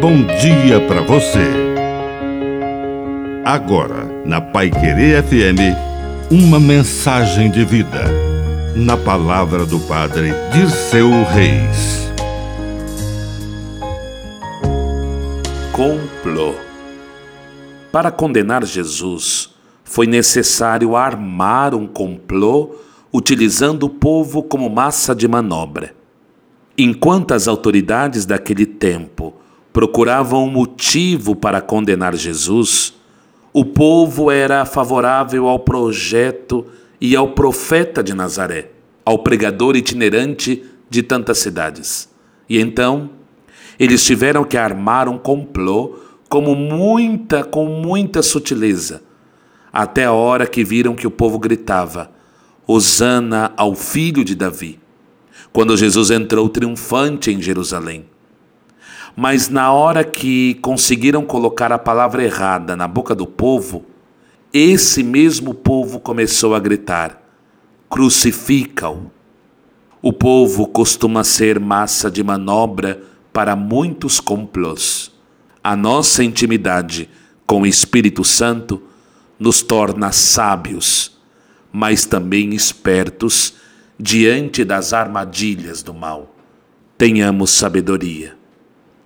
bom dia para você. Agora, na Pai Querer FM, uma mensagem de vida. Na palavra do Padre Dirceu Reis. Complô. Para condenar Jesus, foi necessário armar um complô utilizando o povo como massa de manobra. Enquanto as autoridades daquele tempo procuravam um motivo para condenar Jesus, o povo era favorável ao projeto e ao profeta de Nazaré, ao pregador itinerante de tantas cidades. E então, eles tiveram que armar um complô como muita, com muita sutileza, até a hora que viram que o povo gritava: Hosana ao filho de Davi quando Jesus entrou triunfante em Jerusalém. Mas na hora que conseguiram colocar a palavra errada na boca do povo, esse mesmo povo começou a gritar: crucifica-o. O povo costuma ser massa de manobra para muitos complôs. A nossa intimidade com o Espírito Santo nos torna sábios, mas também espertos diante das armadilhas do mal. Tenhamos sabedoria.